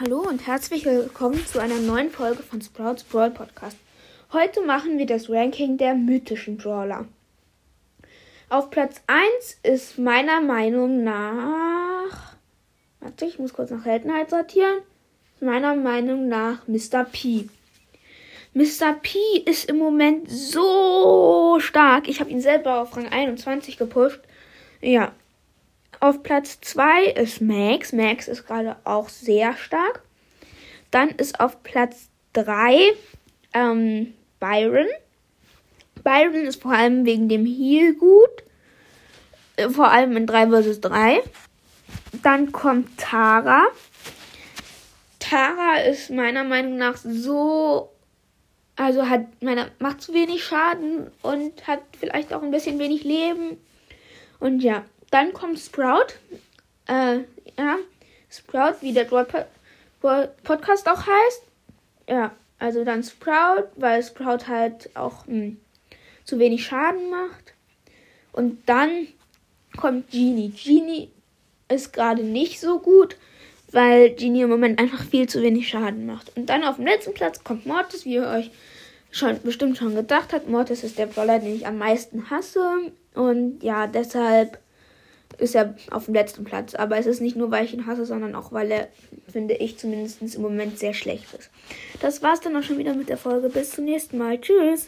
Hallo und herzlich willkommen zu einer neuen Folge von Sprouts Brawl Podcast. Heute machen wir das Ranking der mythischen Brawler. Auf Platz 1 ist meiner Meinung nach. Warte, ich muss kurz nach Seltenheit sortieren. Meiner Meinung nach Mr. P. Mr. P ist im Moment so stark. Ich habe ihn selber auf Rang 21 gepusht. Ja, auf Platz 2 ist Max. Max ist gerade auch sehr stark. Dann ist auf Platz 3 ähm, Byron. Byron ist vor allem wegen dem Heal gut. Äh, vor allem in 3 vs 3. Dann kommt Tara. Tara ist meiner Meinung nach so. Also hat meine, macht zu wenig Schaden und hat vielleicht auch ein bisschen wenig Leben. Und ja, dann kommt Sprout. Äh, ja, Sprout, wie der Podcast auch heißt. Ja, also dann Sprout, weil Sprout halt auch mh, hm, zu wenig Schaden macht. Und dann kommt Genie. Genie ist gerade nicht so gut, weil Genie im Moment einfach viel zu wenig Schaden macht. Und dann auf dem letzten Platz kommt Mortis, wie ihr euch schon bestimmt schon gedacht habt. Mortis ist der Brawler, den ich am meisten hasse. Und ja, deshalb ist er auf dem letzten Platz. Aber es ist nicht nur, weil ich ihn hasse, sondern auch, weil er, finde ich, zumindest im Moment sehr schlecht ist. Das war's dann auch schon wieder mit der Folge. Bis zum nächsten Mal. Tschüss.